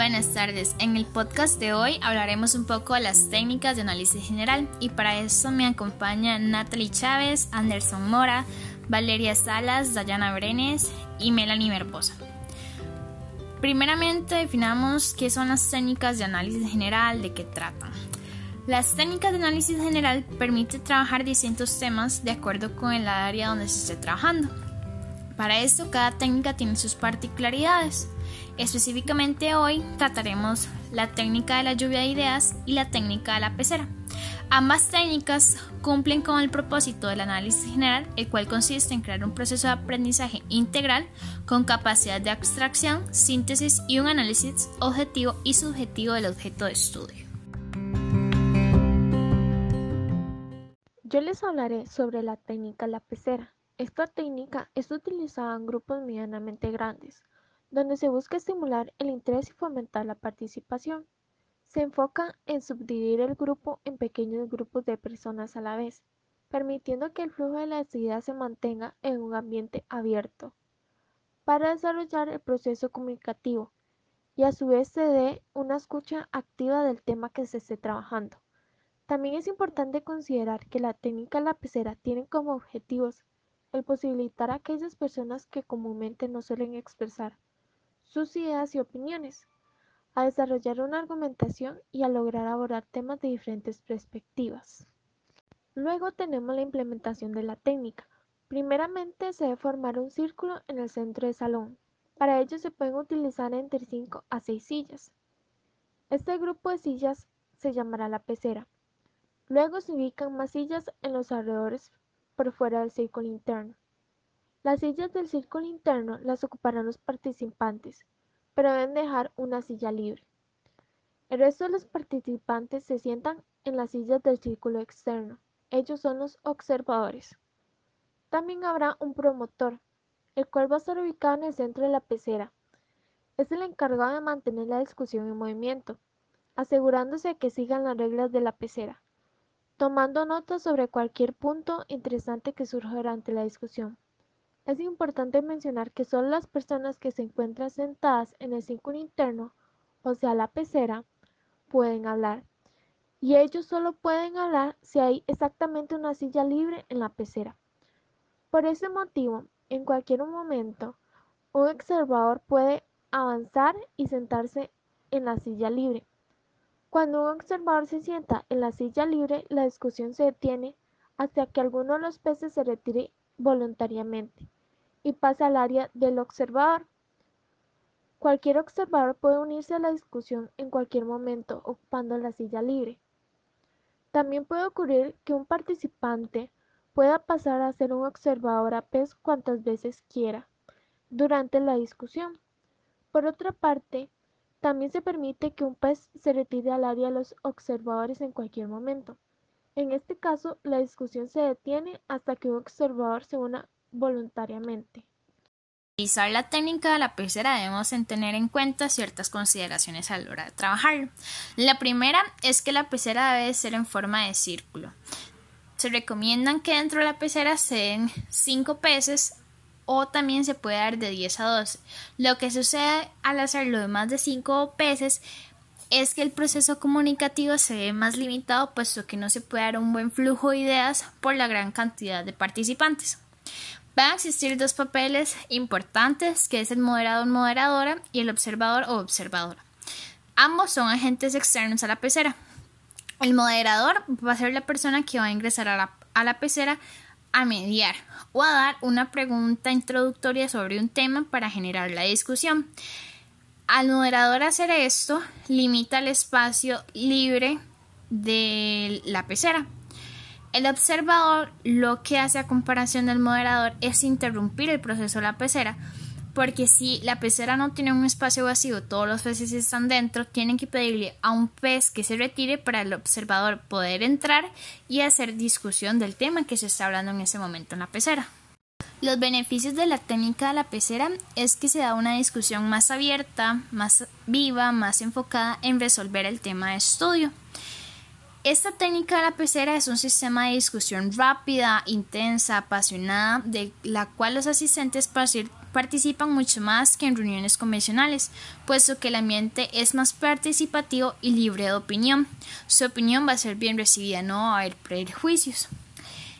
Buenas tardes. En el podcast de hoy hablaremos un poco de las técnicas de análisis general y para eso me acompañan Natalie Chávez, Anderson Mora, Valeria Salas, Dayana Brenes y Melanie Merposa. Primeramente definamos qué son las técnicas de análisis general, de qué tratan. Las técnicas de análisis general permiten trabajar distintos temas de acuerdo con el área donde se esté trabajando. Para esto, cada técnica tiene sus particularidades. Específicamente hoy trataremos la técnica de la lluvia de ideas y la técnica de la pecera. Ambas técnicas cumplen con el propósito del análisis general, el cual consiste en crear un proceso de aprendizaje integral con capacidad de abstracción, síntesis y un análisis objetivo y subjetivo del objeto de estudio. Yo les hablaré sobre la técnica la pecera. Esta técnica es utilizada en grupos medianamente grandes, donde se busca estimular el interés y fomentar la participación. Se enfoca en subdividir el grupo en pequeños grupos de personas a la vez, permitiendo que el flujo de las ideas se mantenga en un ambiente abierto, para desarrollar el proceso comunicativo y a su vez se dé una escucha activa del tema que se esté trabajando. También es importante considerar que la técnica lapicera tiene como objetivos el posibilitar a aquellas personas que comúnmente no suelen expresar sus ideas y opiniones, a desarrollar una argumentación y a lograr abordar temas de diferentes perspectivas. Luego tenemos la implementación de la técnica. Primeramente se debe formar un círculo en el centro del salón. Para ello se pueden utilizar entre 5 a 6 sillas. Este grupo de sillas se llamará la pecera. Luego se ubican más sillas en los alrededores por fuera del círculo interno. Las sillas del círculo interno las ocuparán los participantes, pero deben dejar una silla libre. El resto de los participantes se sientan en las sillas del círculo externo. Ellos son los observadores. También habrá un promotor, el cual va a estar ubicado en el centro de la pecera. Es el encargado de mantener la discusión en movimiento, asegurándose que sigan las reglas de la pecera tomando notas sobre cualquier punto interesante que surja durante la discusión. Es importante mencionar que solo las personas que se encuentran sentadas en el círculo interno, o sea, la pecera, pueden hablar. Y ellos solo pueden hablar si hay exactamente una silla libre en la pecera. Por ese motivo, en cualquier momento, un observador puede avanzar y sentarse en la silla libre. Cuando un observador se sienta en la silla libre, la discusión se detiene hasta que alguno de los peces se retire voluntariamente y pase al área del observador. Cualquier observador puede unirse a la discusión en cualquier momento ocupando la silla libre. También puede ocurrir que un participante pueda pasar a ser un observador a pez cuantas veces quiera durante la discusión. Por otra parte, también se permite que un pez se retire al área de los observadores en cualquier momento. En este caso, la discusión se detiene hasta que un observador se una voluntariamente. Para utilizar la técnica de la pecera debemos tener en cuenta ciertas consideraciones a la hora de trabajar. La primera es que la pecera debe ser en forma de círculo. Se recomiendan que dentro de la pecera se den 5 peces o también se puede dar de 10 a 12. Lo que sucede al hacerlo de más de 5 peces es que el proceso comunicativo se ve más limitado puesto que no se puede dar un buen flujo de ideas por la gran cantidad de participantes. Van a existir dos papeles importantes que es el moderador moderadora y el observador o observadora. Ambos son agentes externos a la pecera. El moderador va a ser la persona que va a ingresar a la, a la pecera a mediar o a dar una pregunta introductoria sobre un tema para generar la discusión. Al moderador hacer esto, limita el espacio libre de la pecera. El observador lo que hace a comparación del moderador es interrumpir el proceso de la pecera porque si la pecera no tiene un espacio vacío, todos los peces están dentro, tienen que pedirle a un pez que se retire para el observador poder entrar y hacer discusión del tema que se está hablando en ese momento en la pecera. Los beneficios de la técnica de la pecera es que se da una discusión más abierta, más viva, más enfocada en resolver el tema de estudio. Esta técnica de la pecera es un sistema de discusión rápida, intensa, apasionada, de la cual los asistentes participan mucho más que en reuniones convencionales, puesto que el ambiente es más participativo y libre de opinión. Su opinión va a ser bien recibida, no va a haber prejuicios.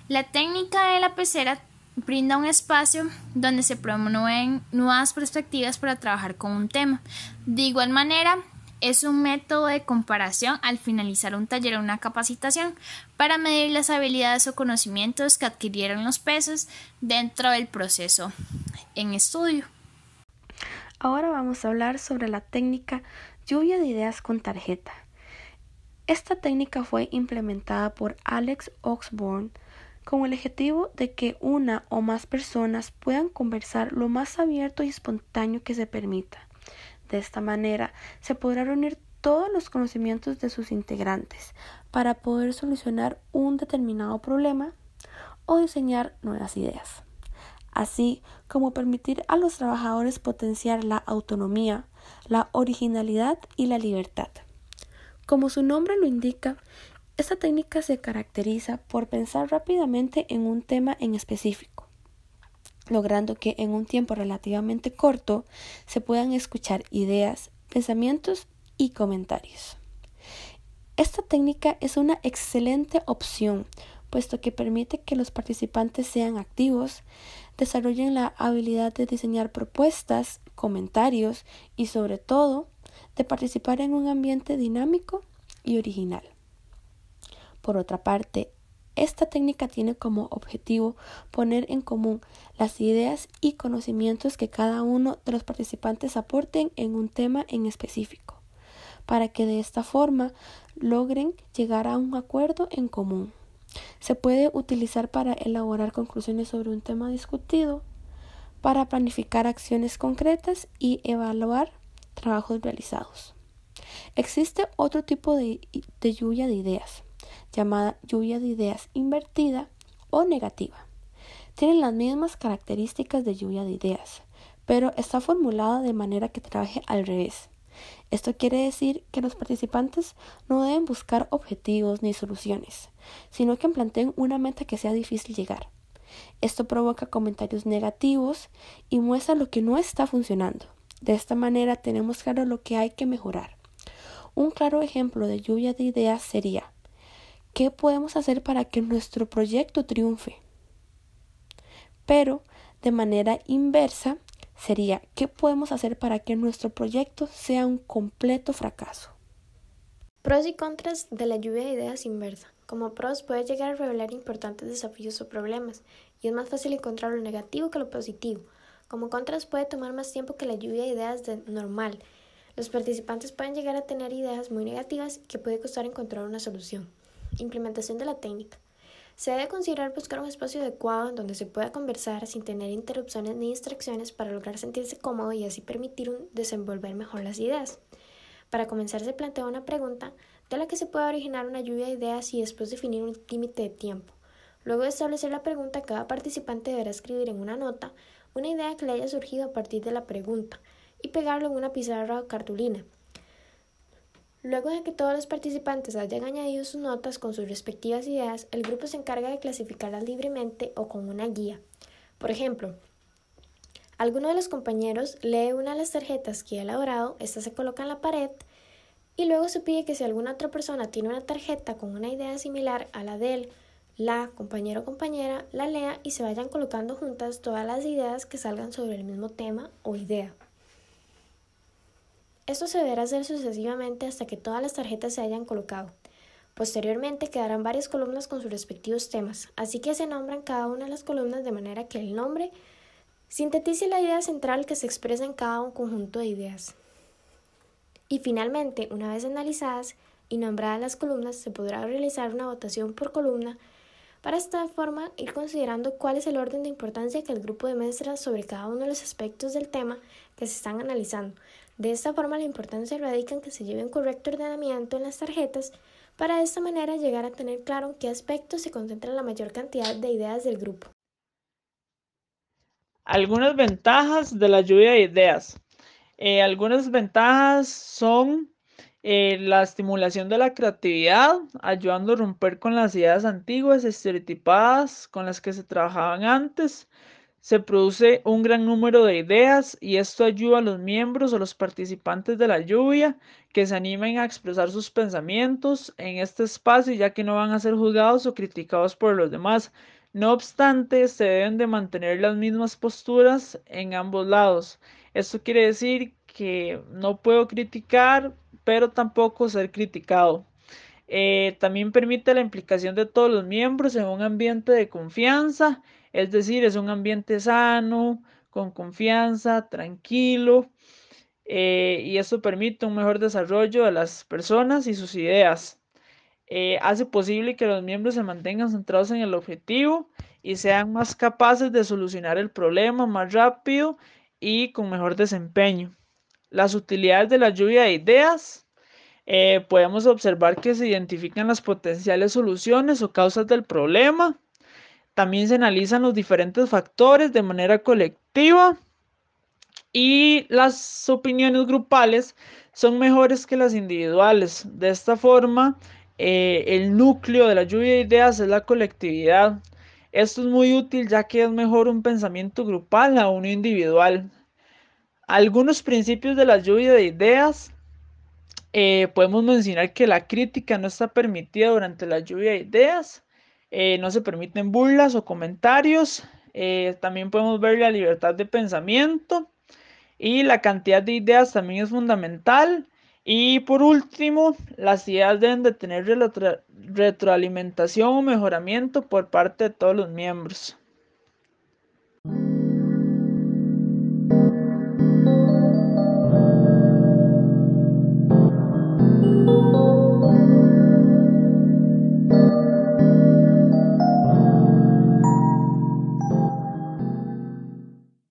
La técnica de la pecera brinda un espacio donde se promueven nuevas perspectivas para trabajar con un tema. De igual manera, es un método de comparación al finalizar un taller o una capacitación para medir las habilidades o conocimientos que adquirieron los peces dentro del proceso en estudio. Ahora vamos a hablar sobre la técnica lluvia de ideas con tarjeta. Esta técnica fue implementada por Alex Oxborn con el objetivo de que una o más personas puedan conversar lo más abierto y espontáneo que se permita. De esta manera se podrá reunir todos los conocimientos de sus integrantes para poder solucionar un determinado problema o diseñar nuevas ideas, así como permitir a los trabajadores potenciar la autonomía, la originalidad y la libertad. Como su nombre lo indica, esta técnica se caracteriza por pensar rápidamente en un tema en específico logrando que en un tiempo relativamente corto se puedan escuchar ideas, pensamientos y comentarios. Esta técnica es una excelente opción, puesto que permite que los participantes sean activos, desarrollen la habilidad de diseñar propuestas, comentarios y sobre todo de participar en un ambiente dinámico y original. Por otra parte, esta técnica tiene como objetivo poner en común las ideas y conocimientos que cada uno de los participantes aporten en un tema en específico, para que de esta forma logren llegar a un acuerdo en común. Se puede utilizar para elaborar conclusiones sobre un tema discutido, para planificar acciones concretas y evaluar trabajos realizados. Existe otro tipo de, lluvia de ideas, llamada lluvia de ideas invertida o negativa. Tienen las mismas características de lluvia de ideas, pero está formulada de manera que trabaje al revés. Esto quiere decir que los participantes no deben buscar objetivos ni soluciones, sino que planteen una meta que sea difícil llegar. Esto provoca comentarios negativos y muestra lo que no está funcionando. De esta manera tenemos claro lo que hay que mejorar. Un claro ejemplo de lluvia de ideas sería ¿Qué podemos hacer para que nuestro proyecto triunfe? Pero de manera inversa sería ¿qué podemos hacer para que nuestro proyecto sea un completo fracaso? Pros y contras de la lluvia de ideas inversa. Como pros puede llegar a revelar importantes desafíos o problemas, y es más fácil encontrar lo negativo que lo positivo. Como contras puede tomar más tiempo que la lluvia de ideas de normal. Los participantes pueden llegar a tener ideas muy negativas y que puede costar encontrar una solución. Implementación de la técnica. Se debe considerar buscar un espacio adecuado en donde se pueda conversar sin tener interrupciones ni distracciones para lograr sentirse cómodo y así permitir un desenvolver mejor las ideas. Para comenzar se plantea una pregunta de la que se puede originar una lluvia de ideas y después definir un límite de tiempo. Luego de establecer la pregunta, cada participante deberá escribir en una nota una idea que le haya surgido a partir de la pregunta y pegarlo en una pizarra o cartulina. Luego de que todos los participantes hayan añadido sus notas con sus respectivas ideas, el grupo se encarga de clasificarlas libremente o con una guía. Por ejemplo, alguno de los compañeros lee una de las tarjetas que ha elaborado, esta se coloca en la pared y luego se pide que si alguna otra persona tiene una tarjeta con una idea similar a la de él, la compañero o compañera la lea y se vayan colocando juntas todas las ideas que salgan sobre el mismo tema o idea. Esto se deberá hacer sucesivamente hasta que todas las tarjetas se hayan colocado. Posteriormente quedarán varias columnas con sus respectivos temas, así que se nombran cada una de las columnas de manera que el nombre sintetice la idea central que se expresa en cada un conjunto de ideas. Y finalmente, una vez analizadas y nombradas las columnas, se podrá realizar una votación por columna para esta forma ir considerando cuál es el orden de importancia que el grupo demuestra sobre cada uno de los aspectos del tema que se están analizando, de esta forma, la importancia radica en que se lleve un correcto ordenamiento en las tarjetas para de esta manera llegar a tener claro en qué aspectos se concentra la mayor cantidad de ideas del grupo. Algunas ventajas de la lluvia de ideas. Eh, algunas ventajas son eh, la estimulación de la creatividad, ayudando a romper con las ideas antiguas, estereotipadas con las que se trabajaban antes. Se produce un gran número de ideas y esto ayuda a los miembros o los participantes de la lluvia que se animen a expresar sus pensamientos en este espacio ya que no van a ser juzgados o criticados por los demás. No obstante, se deben de mantener las mismas posturas en ambos lados. Esto quiere decir que no puedo criticar, pero tampoco ser criticado. Eh, también permite la implicación de todos los miembros en un ambiente de confianza, es decir, es un ambiente sano, con confianza, tranquilo, eh, y eso permite un mejor desarrollo de las personas y sus ideas. Eh, hace posible que los miembros se mantengan centrados en el objetivo y sean más capaces de solucionar el problema más rápido y con mejor desempeño. Las utilidades de la lluvia de ideas. Eh, podemos observar que se identifican las potenciales soluciones o causas del problema. También se analizan los diferentes factores de manera colectiva. Y las opiniones grupales son mejores que las individuales. De esta forma, eh, el núcleo de la lluvia de ideas es la colectividad. Esto es muy útil ya que es mejor un pensamiento grupal a uno individual. Algunos principios de la lluvia de ideas. Eh, podemos mencionar que la crítica no está permitida durante la lluvia de ideas. Eh, no se permiten burlas o comentarios. Eh, también podemos ver la libertad de pensamiento. Y la cantidad de ideas también es fundamental. Y por último, las ideas deben de tener retroalimentación o mejoramiento por parte de todos los miembros.